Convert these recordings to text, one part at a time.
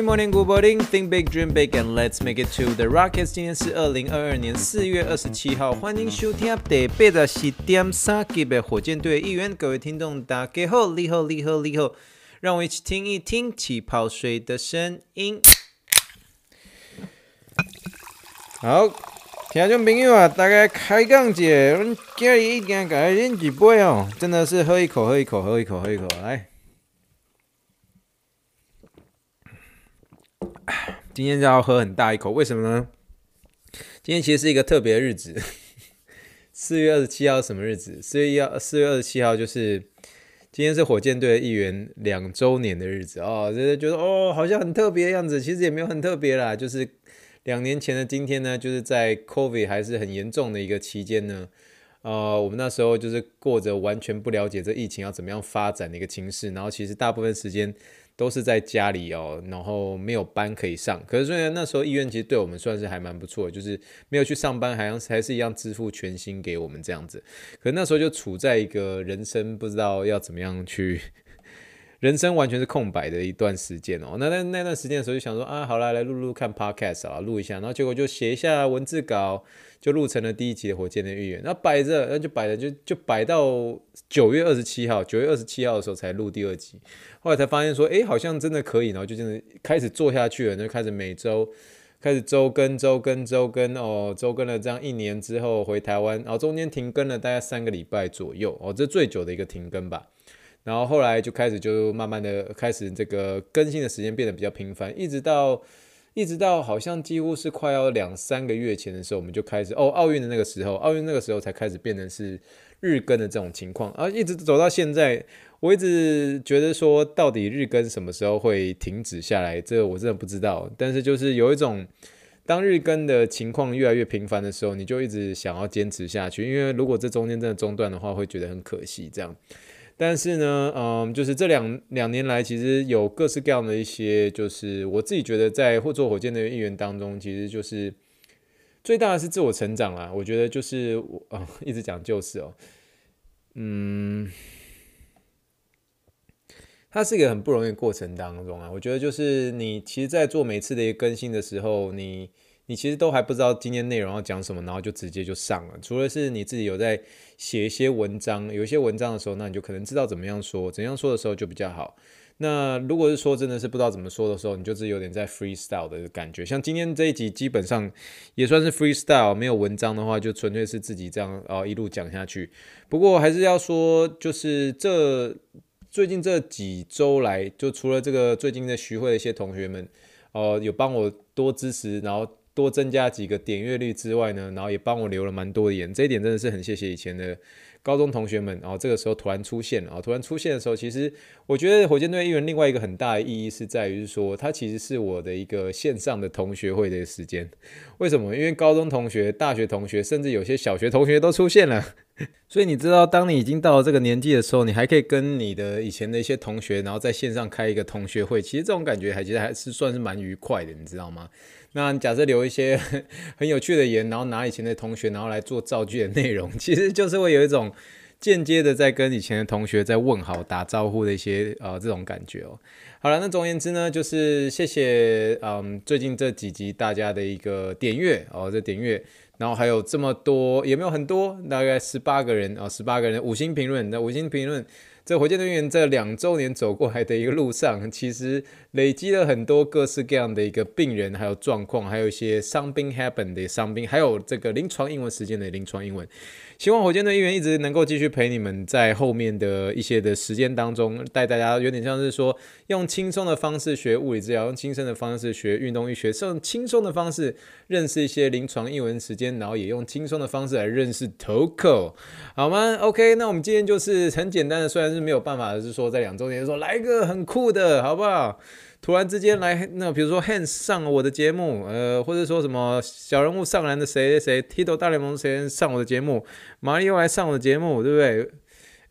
Morning, morning, good morning. Think big, dream big, and let's make it to the Rockets. 今天是二零二二年四月二十七号，欢迎收听第八十四点三集的火箭队一员。各位听众，大家好，你好，你好，你好，让我一起听一听气泡水的声音。好，听众朋友啊，大家开讲姐，我们今日一定要来饮一杯哦，真的是喝一口，喝一口，喝一口，喝一口，来。今天就要喝很大一口，为什么呢？今天其实是一个特别的日子，四月二十七号什么日子？四月一号，四月二十七号就是今天是火箭队的一员两周年的日子哦，就是觉得哦，好像很特别的样子，其实也没有很特别啦，就是两年前的今天呢，就是在 COVID 还是很严重的一个期间呢，呃，我们那时候就是过着完全不了解这疫情要怎么样发展的一个情势，然后其实大部分时间。都是在家里哦，然后没有班可以上。可是虽然那时候医院其实对我们算是还蛮不错，就是没有去上班，好像还是一样支付全薪给我们这样子。可那时候就处在一个人生不知道要怎么样去，人生完全是空白的一段时间哦。那那那段时间的时候就想说啊，好啦，来录录看 podcast 啊，录一下。然后结果就写一下文字稿。就录成了第一集的火箭的预言，那摆着，那就摆着，就就摆到九月二十七号，九月二十七号的时候才录第二集，后来才发现说，哎，好像真的可以，然后就真的开始做下去了，就开始每周开始周更、周更、周更，哦，周更了这样一年之后回台湾，然后中间停更了大概三个礼拜左右，哦，这最久的一个停更吧，然后后来就开始就慢慢的开始这个更新的时间变得比较频繁，一直到。一直到好像几乎是快要两三个月前的时候，我们就开始哦，奥运的那个时候，奥运那个时候才开始变成是日更的这种情况，而、啊、一直走到现在，我一直觉得说，到底日更什么时候会停止下来？这个我真的不知道。但是就是有一种，当日更的情况越来越频繁的时候，你就一直想要坚持下去，因为如果这中间真的中断的话，会觉得很可惜。这样。但是呢，嗯，就是这两两年来，其实有各式各样的一些，就是我自己觉得在或做火箭的一员当中，其实就是最大的是自我成长啦。我觉得就是我啊，一直讲就是哦，嗯，它是一个很不容易的过程当中啊。我觉得就是你其实，在做每次的一个更新的时候，你。你其实都还不知道今天内容要讲什么，然后就直接就上了。除了是你自己有在写一些文章，有一些文章的时候，那你就可能知道怎么样说，怎样说的时候就比较好。那如果是说真的是不知道怎么说的时候，你就是有点在 freestyle 的感觉。像今天这一集基本上也算是 freestyle，没有文章的话就纯粹是自己这样哦一路讲下去。不过还是要说，就是这最近这几周来，就除了这个最近在徐汇的一些同学们，呃，有帮我多支持，然后。多增加几个点阅率之外呢，然后也帮我留了蛮多言，这一点真的是很谢谢以前的高中同学们。然后这个时候突然出现了，突然出现的时候，其实我觉得火箭队议员另外一个很大的意义是在于是说，它其实是我的一个线上的同学会的时间。为什么？因为高中同学、大学同学，甚至有些小学同学都出现了。所以你知道，当你已经到了这个年纪的时候，你还可以跟你的以前的一些同学，然后在线上开一个同学会，其实这种感觉还其实还是算是蛮愉快的，你知道吗？那假设留一些很有趣的言，然后拿以前的同学，然后来做造句的内容，其实就是会有一种间接的在跟以前的同学在问好、打招呼的一些呃这种感觉哦。好了，那总而言之呢，就是谢谢嗯最近这几集大家的一个点阅哦，这点阅，然后还有这么多也没有很多，大概十八个人啊，十八个人五星评论，那五星评论。这火箭队员这两周年走过来的一个路上，其实累积了很多各式各样的一个病人，还有状况，还有一些伤兵 happen 的伤兵还有这个临床英文时间的临床英文。希望火箭队一员一直能够继续陪你们，在后面的一些的时间当中，带大家有点像是说，用轻松的方式学物理治疗，用轻松的方式学运动医学，用轻松的方式认识一些临床英文时间，然后也用轻松的方式来认识 TOCO，好吗？OK，那我们今天就是很简单的，虽然是没有办法是说在两周年的时候来一个很酷的，好不好？突然之间来，那比如说 Hans 上了我的节目，呃，或者说什么小人物上篮的谁谁谁，Tito 大联盟谁上我的节目，马里又来上我的节目，对不对？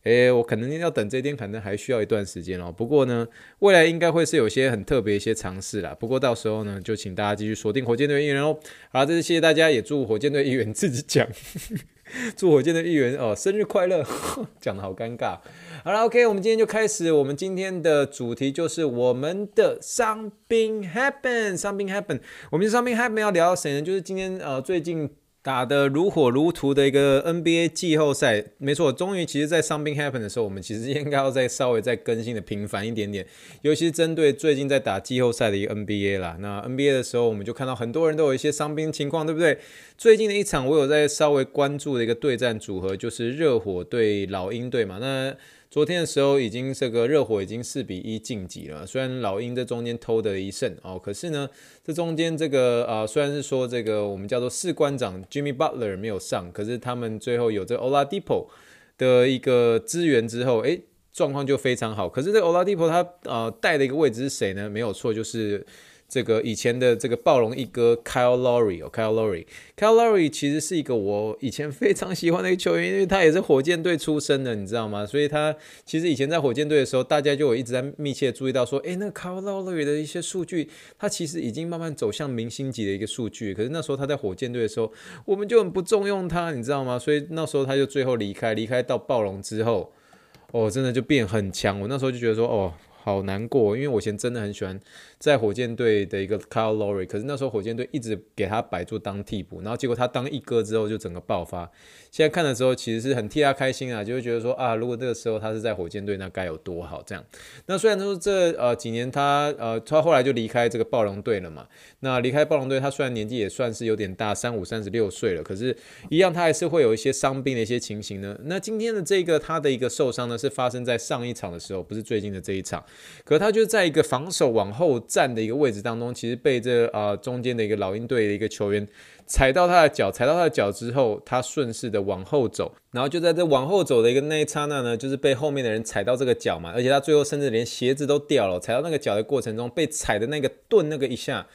诶，我可能要等这一天，可能还需要一段时间哦。不过呢，未来应该会是有些很特别一些尝试啦。不过到时候呢，就请大家继续锁定火箭队议员哦。好，这次谢谢大家，也祝火箭队议员自己讲，祝火箭的议员哦，生日快乐，讲得好尴尬。好了，OK，我们今天就开始，我们今天的主题就是我们的 Something Happen，Something Happen。我们 Something Happen 要聊谁呢？就是今天呃最近。打得如火如荼的一个 NBA 季后赛，没错，终于其实，在 something happen 的时候，我们其实应该要再稍微再更新的频繁一点点，尤其是针对最近在打季后赛的一个 NBA 啦。那 NBA 的时候，我们就看到很多人都有一些伤兵情况，对不对？最近的一场，我有在稍微关注的一个对战组合，就是热火对老鹰队嘛。那昨天的时候，已经这个热火已经四比一晋级了。虽然老鹰在中间偷得一胜哦，可是呢，这中间这个啊、虽然是说这个我们叫做士官长 Jimmy Butler 没有上，可是他们最后有这 Oladipo 的一个支援之后，诶，状况就非常好。可是这个 Oladipo 他呃带的一个位置是谁呢？没有错，就是。这个以前的这个暴龙一哥 Kyle Lowry 哦，Kyle Lowry，Kyle Lowry 其实是一个我以前非常喜欢的一个球员，因为他也是火箭队出身的，你知道吗？所以他其实以前在火箭队的时候，大家就有一直在密切注意到说，诶，那 Kyle Lowry 的一些数据，他其实已经慢慢走向明星级的一个数据。可是那时候他在火箭队的时候，我们就很不重用他，你知道吗？所以那时候他就最后离开，离开到暴龙之后，哦，真的就变很强。我那时候就觉得说，哦。好难过，因为我以前真的很喜欢在火箭队的一个 Kyle Lowry，可是那时候火箭队一直给他摆住当替补，然后结果他当一哥之后就整个爆发。现在看的时候其实是很替他开心啊，就会觉得说啊，如果那个时候他是在火箭队，那该有多好这样。那虽然说这呃几年他呃他后来就离开这个暴龙队了嘛，那离开暴龙队，他虽然年纪也算是有点大，三五三十六岁了，可是一样他还是会有一些伤病的一些情形呢。那今天的这个他的一个受伤呢，是发生在上一场的时候，不是最近的这一场。可是他就在一个防守往后站的一个位置当中，其实被这啊、呃、中间的一个老鹰队的一个球员踩到他的脚，踩到他的脚之后，他顺势的往后走，然后就在这往后走的一个那一刹那呢，就是被后面的人踩到这个脚嘛，而且他最后甚至连鞋子都掉了，踩到那个脚的过程中，被踩的那个顿那个一下，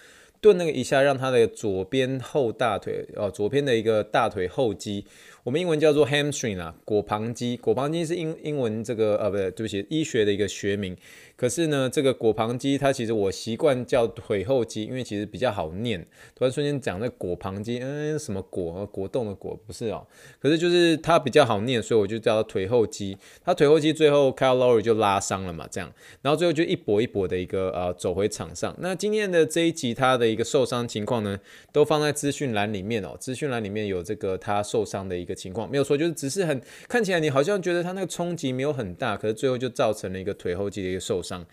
顿那个一下，让他的左边后大腿哦，左边的一个大腿后肌。我们英文叫做 hamstring 啊，果旁肌，果旁肌是英英文这个呃，不对，对不起，医学的一个学名。可是呢，这个果旁肌它其实我习惯叫腿后肌，因为其实比较好念。突然瞬间讲那果旁肌，嗯，什么果？果冻的果不是哦。可是就是它比较好念，所以我就叫它腿后肌。它腿后肌最后 Kyle Lowry 就拉伤了嘛，这样，然后最后就一搏一搏的一个呃走回场上。那今天的这一集他的一个受伤情况呢，都放在资讯栏里面哦，资讯栏里面有这个他受伤的一个。情况没有错，就是只是很看起来，你好像觉得他那个冲击没有很大，可是最后就造成了一个腿后肌的一个受伤。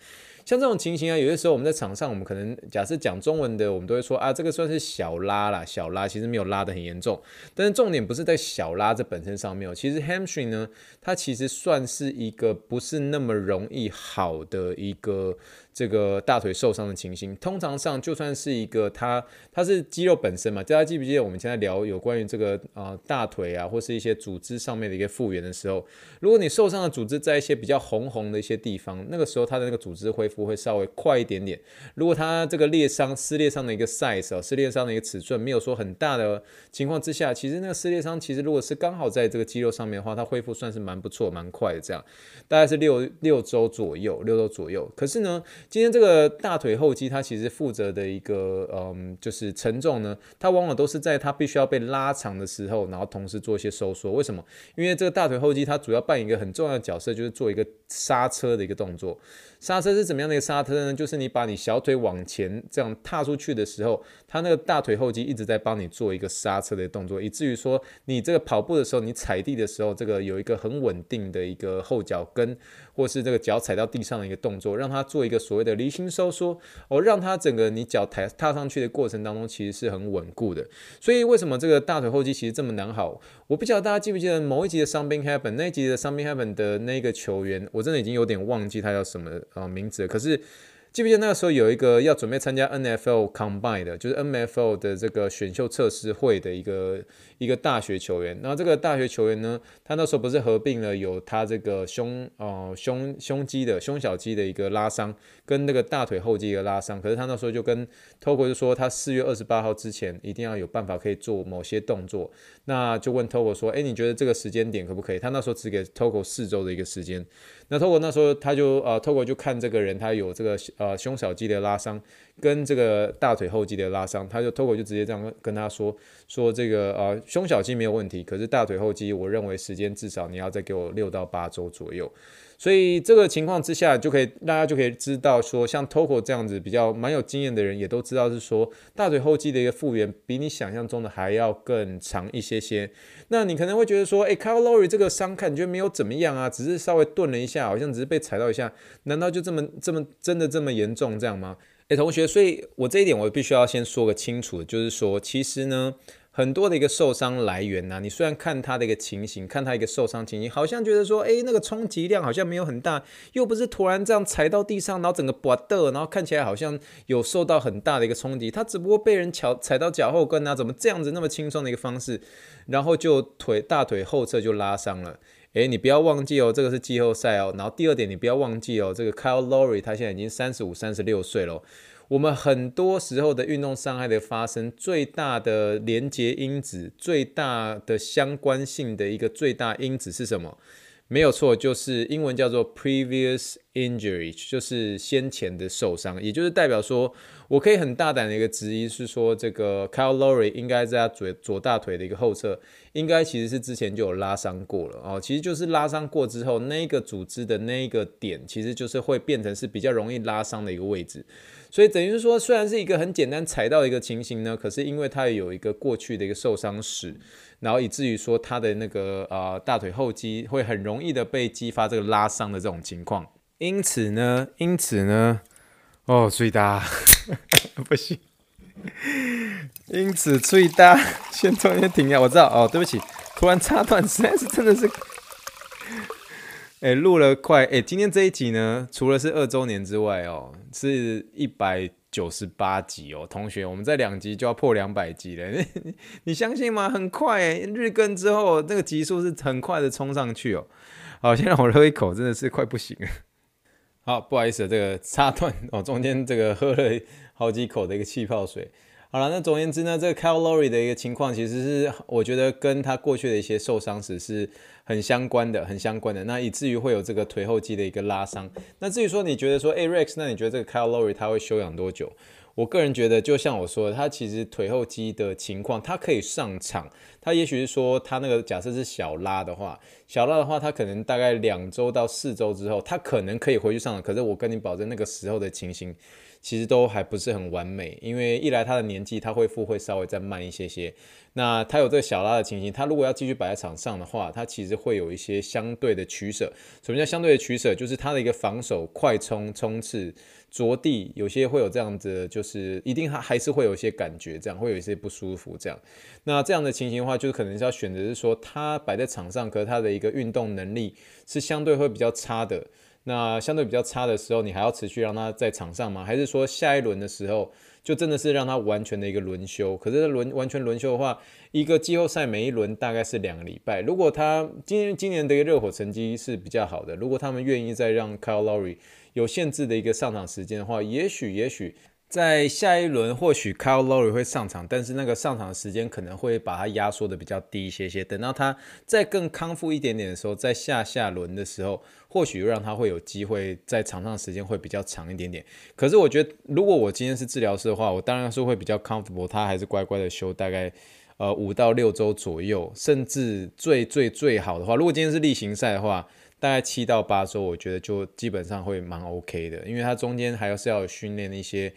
像这种情形啊，有些时候我们在场上，我们可能假设讲中文的，我们都会说啊，这个算是小拉啦，小拉其实没有拉得很严重。但是重点不是在小拉这本身上面，其实 hamstring 呢，它其实算是一个不是那么容易好的一个。这个大腿受伤的情形，通常上就算是一个它，它是肌肉本身嘛，大家记不记得我们现在聊有关于这个、呃、大腿啊，或是一些组织上面的一个复原的时候，如果你受伤的组织在一些比较红红的一些地方，那个时候它的那个组织恢复会稍微快一点点。如果它这个裂伤撕裂伤的一个 size 哦，撕裂伤的一个尺寸没有说很大的情况之下，其实那个撕裂伤其实如果是刚好在这个肌肉上面的话，它恢复算是蛮不错、蛮快的，这样大概是六六周左右，六周左右。可是呢，今天这个大腿后肌，它其实负责的一个，嗯，就是承重呢，它往往都是在它必须要被拉长的时候，然后同时做一些收缩。为什么？因为这个大腿后肌它主要扮演一个很重要的角色，就是做一个刹车的一个动作。刹车是怎么样的一个刹车呢？就是你把你小腿往前这样踏出去的时候，它那个大腿后肌一直在帮你做一个刹车的动作，以至于说你这个跑步的时候，你踩地的时候，这个有一个很稳定的一个后脚跟。或是这个脚踩到地上的一个动作，让它做一个所谓的离心收缩，哦，让它整个你脚抬踏上去的过程当中，其实是很稳固的。所以为什么这个大腿后肌其实这么难好？我不晓得大家记不记得某一集的 Something Happen 那一集的 Something Happen 的那个球员，我真的已经有点忘记他叫什么呃名字了。可是记不记得那个时候有一个要准备参加 NFL Combine 的，就是 NFL 的这个选秀测试会的一个一个大学球员。然后这个大学球员呢，他那时候不是合并了有他这个胸呃胸胸肌的胸小肌的一个拉伤，跟那个大腿后肌的拉伤。可是他那时候就跟 Togo 就说，他四月二十八号之前一定要有办法可以做某些动作。那就问 Togo 说，哎，你觉得这个时间点可不可以？他那时候只给 Togo 四周的一个时间。那透过那时候他就呃透过就看这个人他有这个呃胸小肌的拉伤跟这个大腿后肌的拉伤，他就 Togo 就直接这样跟他说说这个呃胸小肌没有问题，可是大腿后肌我认为时间至少你要再给我六到八周左右。所以这个情况之下，就可以大家就可以知道说，像 Toko 这样子比较蛮有经验的人，也都知道是说大腿后肌的一个复原比你想象中的还要更长一些些。那你可能会觉得说，诶，Kyle Lowry 这个伤看觉没有怎么样啊，只是稍微顿了一下，好像只是被踩到一下，难道就这么这么真的这么严重这样吗？诶，同学，所以我这一点我必须要先说个清楚，就是说其实呢。很多的一个受伤来源呐、啊，你虽然看他的一个情形，看他一个受伤情形，好像觉得说，诶，那个冲击量好像没有很大，又不是突然这样踩到地上，然后整个拔的，然后看起来好像有受到很大的一个冲击，他只不过被人脚踩到脚后跟啊，怎么这样子那么轻松的一个方式，然后就腿大腿后侧就拉伤了。诶，你不要忘记哦，这个是季后赛哦。然后第二点，你不要忘记哦，这个 Kyle Lowry 他现在已经三十五、三十六岁了。我们很多时候的运动伤害的发生，最大的连接因子、最大的相关性的一个最大因子是什么？没有错，就是英文叫做 previous injury，就是先前的受伤，也就是代表说，我可以很大胆的一个质疑是说，这个 Kyle Lowry 应该在他左左大腿的一个后侧，应该其实是之前就有拉伤过了哦，其实就是拉伤过之后，那个组织的那一个点，其实就是会变成是比较容易拉伤的一个位置。所以等于说，虽然是一个很简单踩到的一个情形呢，可是因为它有一个过去的一个受伤史，然后以至于说他的那个呃大腿后肌会很容易的被激发这个拉伤的这种情况。因此呢，因此呢，哦，最大 不行，因此最大 先中间停下，我知道哦，对不起，突然插断，实在是真的是。哎，录了快哎，今天这一集呢，除了是二周年之外哦，是一百九十八集哦。同学，我们在两集就要破两百集了，你，你相信吗？很快哎，日更之后那个集数是很快的冲上去哦。好，先让我喝一口，真的是快不行了。好，不好意思，这个插断哦，中间这个喝了好几口的一个气泡水。好了，那总而言之呢，这个 Calorie 的一个情况，其实是我觉得跟他过去的一些受伤史是很相关的，很相关的。那以至于会有这个腿后肌的一个拉伤。那至于说你觉得说，哎，Rex，那你觉得这个 Calorie 他会休养多久？我个人觉得，就像我说的，他其实腿后肌的情况，他可以上场。他也许是说，他那个假设是小拉的话，小拉的话，他可能大概两周到四周之后，他可能可以回去上场。可是我跟你保证，那个时候的情形。其实都还不是很完美，因为一来他的年纪，他恢复会稍微再慢一些些。那他有这个小拉的情形，他如果要继续摆在场上的话，他其实会有一些相对的取舍。什么叫相对的取舍？就是他的一个防守、快冲、冲刺、着地，有些会有这样子，就是一定还还是会有一些感觉，这样会有一些不舒服。这样，那这样的情形的话，就是可能是要选择是说，他摆在场上，可是他的一个运动能力是相对会比较差的。那相对比较差的时候，你还要持续让他在场上吗？还是说下一轮的时候就真的是让他完全的一个轮休？可是轮完全轮休的话，一个季后赛每一轮大概是两个礼拜。如果他今今年的一个热火成绩是比较好的，如果他们愿意再让 Kyle Lowry 有限制的一个上场时间的话，也许也许。在下一轮，或许 Kyle Lowry 会上场，但是那个上场时间可能会把它压缩的比较低一些些。等到他再更康复一点点的时候，在下下轮的时候，或许让他会有机会在场上时间会比较长一点点。可是我觉得，如果我今天是治疗师的话，我当然是会比较 comfortable，他还是乖乖的休大概呃五到六周左右，甚至最最最好的话，如果今天是例行赛的话。大概七到八周，我觉得就基本上会蛮 OK 的，因为它中间还要是要训练一些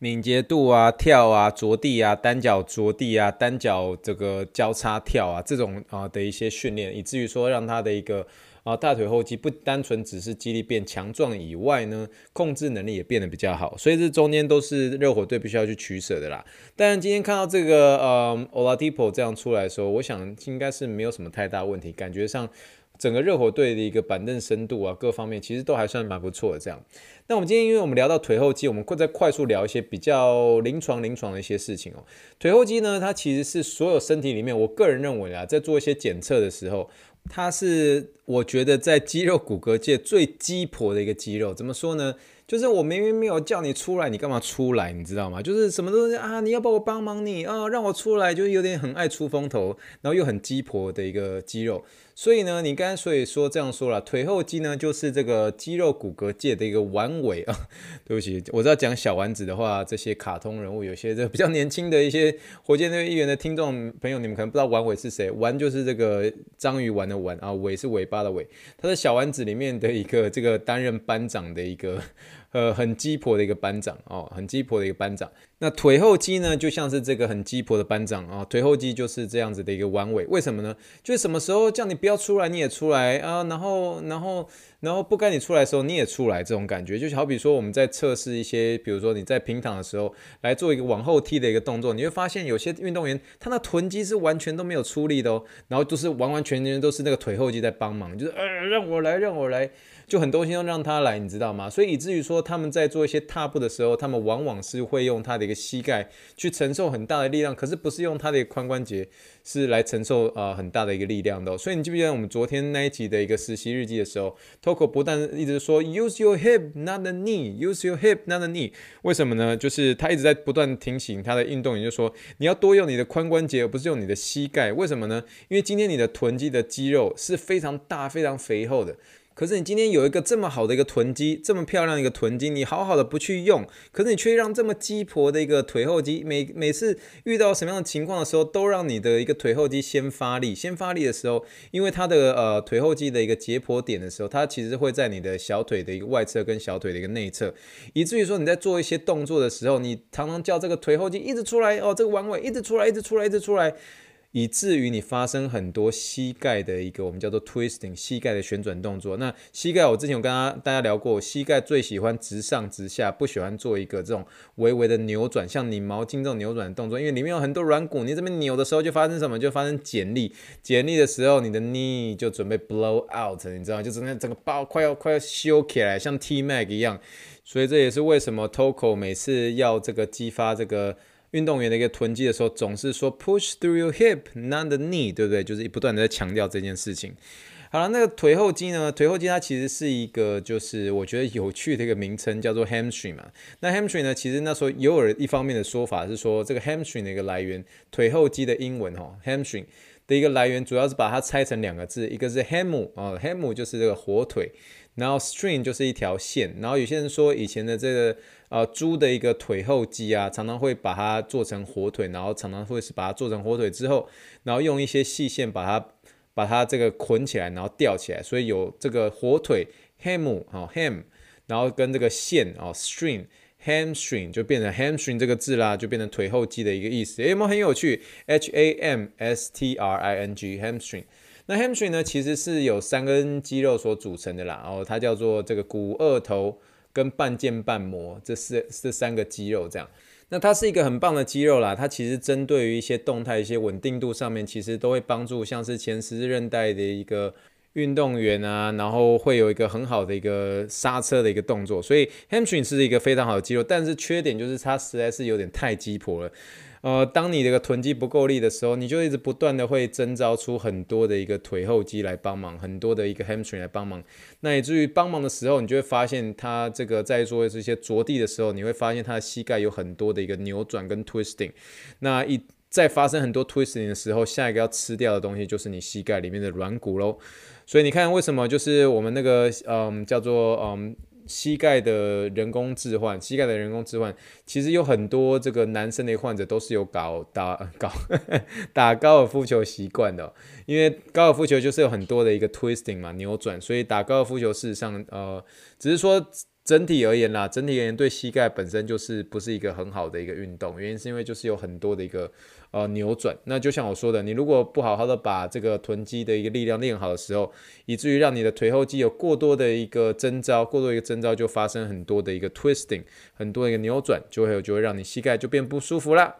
敏捷度啊、跳啊、着地啊、单脚着地啊、单脚这个交叉跳啊这种啊的一些训练，以至于说让他的一个啊大腿后肌不单纯只是肌力变强壮以外呢，控制能力也变得比较好，所以这中间都是热火队必须要去取舍的啦。但今天看到这个呃 Oladipo 这样出来的时候，我想应该是没有什么太大问题，感觉上。整个热火队的一个板凳深度啊，各方面其实都还算蛮不错的。这样，那我们今天因为我们聊到腿后肌，我们会再快速聊一些比较临床临床的一些事情哦。腿后肌呢，它其实是所有身体里面，我个人认为啊，在做一些检测的时候，它是我觉得在肌肉骨骼界最鸡婆的一个肌肉。怎么说呢？就是我明明没有叫你出来，你干嘛出来？你知道吗？就是什么东西啊？你要帮我帮忙你啊，让我出来，就是有点很爱出风头，然后又很鸡婆的一个肌肉。所以呢，你刚才所以说这样说了，腿后肌呢就是这个肌肉骨骼界的一个丸尾啊。对不起，我知道讲小丸子的话，这些卡通人物有些这比较年轻的一些火箭队议员的听众朋友，你们可能不知道丸尾是谁。丸就是这个章鱼丸的丸啊，尾是尾巴的尾，他是小丸子里面的一个这个担任班长的一个。呃，很鸡婆的一个班长哦，很鸡婆的一个班长。那腿后肌呢，就像是这个很鸡婆的班长啊、哦，腿后肌就是这样子的一个弯尾。为什么呢？就是什么时候叫你不要出来，你也出来啊，然后，然后，然后不该你出来的时候，你也出来，这种感觉，就好比说我们在测试一些，比如说你在平躺的时候来做一个往后踢的一个动作，你会发现有些运动员他那臀肌是完全都没有出力的哦，然后都是完完全全都是那个腿后肌在帮忙，就是呃，让我来，让我来。就很多东西都让他来，你知道吗？所以以至于说他们在做一些踏步的时候，他们往往是会用他的一个膝盖去承受很大的力量，可是不是用他的髋关节是来承受呃很大的一个力量的。所以你记不记得我们昨天那一集的一个实习日记的时候，Toko 不但一直说 use your hip not the knee，use your hip not the knee，为什么呢？就是他一直在不断提醒他的运动员，就说你要多用你的髋关节，而不是用你的膝盖。为什么呢？因为今天你的臀肌的肌肉是非常大、非常肥厚的。可是你今天有一个这么好的一个臀肌，这么漂亮的一个臀肌，你好好的不去用，可是你却让这么鸡婆的一个腿后肌，每每次遇到什么样的情况的时候，都让你的一个腿后肌先发力，先发力的时候，因为它的呃腿后肌的一个结剖点的时候，它其实会在你的小腿的一个外侧跟小腿的一个内侧，以至于说你在做一些动作的时候，你常常叫这个腿后肌一直出来哦，这个弯尾一直出来，一直出来，一直出来。以至于你发生很多膝盖的一个我们叫做 twisting 膝盖的旋转动作。那膝盖我之前有跟大家聊过，膝盖最喜欢直上直下，不喜欢做一个这种微微的扭转，像拧毛巾这种扭转的动作，因为里面有很多软骨，你这边扭的时候就发生什么？就发生剪力，剪力的时候你的 knee 就准备 blow out，你知道吗？就整个整个包快要快要修起来，像 T Mac 一样。所以这也是为什么 Toko 每次要这个激发这个。运动员的一个臀肌的时候，总是说 push through your hip, not the knee，对不对？就是不断的在强调这件事情。好了，那个腿后肌呢？腿后肌它其实是一个，就是我觉得有趣的一个名称，叫做 hamstring 嘛。那 hamstring 呢，其实那时候也有一方面的说法是说，这个 hamstring 的一个来源，腿后肌的英文哈，hamstring 的一个来源，主要是把它拆成两个字，一个是 ham 啊，ham 就是这个火腿，然后 string 就是一条线，然后有些人说以前的这个。呃，猪的一个腿后肌啊，常常会把它做成火腿，然后常常会是把它做成火腿之后，然后用一些细线把它把它这个捆起来，然后吊起来，所以有这个火腿 ham 啊 ham，然后跟这个线啊 string hamstring 就变成 hamstring 这个字啦，就变成腿后肌的一个意思，有没有很有趣？H A M S T R I N G hamstring，那 hamstring 呢，其实是有三根肌肉所组成的啦，然后它叫做这个股二头。跟半腱半膜，这是这三个肌肉这样，那它是一个很棒的肌肉啦。它其实针对于一些动态、一些稳定度上面，其实都会帮助像是前十字韧带的一个运动员啊，然后会有一个很好的一个刹车的一个动作。所以 hamstring 是一个非常好的肌肉，但是缺点就是它实在是有点太鸡婆了。呃，当你这个臀肌不够力的时候，你就一直不断的会征召出很多的一个腿后肌来帮忙，很多的一个 hamstring 来帮忙。那以至于帮忙的时候，你就会发现它这个在做这些着地的时候，你会发现它的膝盖有很多的一个扭转跟 twisting。那一在发生很多 twisting 的时候，下一个要吃掉的东西就是你膝盖里面的软骨喽。所以你看为什么就是我们那个嗯叫做嗯。膝盖的人工置换，膝盖的人工置换，其实有很多这个男生的患者都是有搞打 搞打高尔夫球习惯的，因为高尔夫球就是有很多的一个 twisting 嘛，扭转，所以打高尔夫球事实上呃，只是说。整体而言啦，整体而言对膝盖本身就是不是一个很好的一个运动，原因是因为就是有很多的一个呃扭转。那就像我说的，你如果不好好的把这个臀肌的一个力量练好的时候，以至于让你的腿后肌有过多的一个征兆，过多一个征兆就发生很多的一个 twisting，很多的一个扭转，就会有就会让你膝盖就变不舒服啦。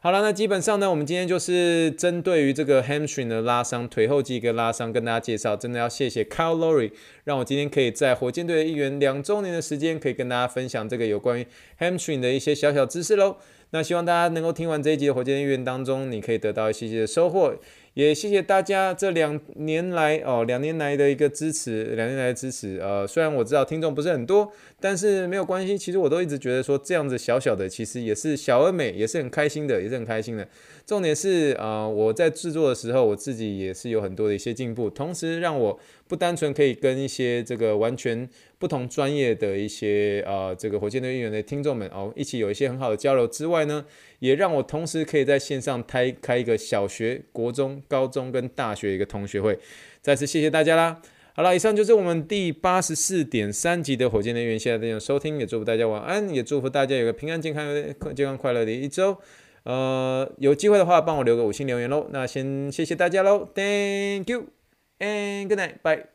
好了，那基本上呢，我们今天就是针对于这个 hamstring 的拉伤，腿后肌一个拉伤，跟大家介绍。真的要谢谢 Kyle Lowry，让我今天可以在火箭队的一员两周年的时间，可以跟大家分享这个有关于 hamstring 的一些小小知识喽。那希望大家能够听完这一集的火箭队一员当中，你可以得到一些些的收获。也谢谢大家这两年来哦，两年来的一个支持，两年来的支持。呃，虽然我知道听众不是很多，但是没有关系。其实我都一直觉得说，这样子小小的，其实也是小而美，也是很开心的，也是很开心的。重点是，呃，我在制作的时候，我自己也是有很多的一些进步，同时让我不单纯可以跟一些这个完全不同专业的一些呃这个火箭队应援的听众们哦，一起有一些很好的交流之外呢。也让我同时可以在线上开开一个小学、国中、高中跟大学一个同学会，再次谢谢大家啦！好了，以上就是我们第八十四点三集的火箭队员，谢谢大家收听，也祝福大家晚安，也祝福大家有个平安健康、健康快乐的一周。呃，有机会的话，帮我留个五星留言喽。那先谢谢大家喽，Thank you and good night，bye。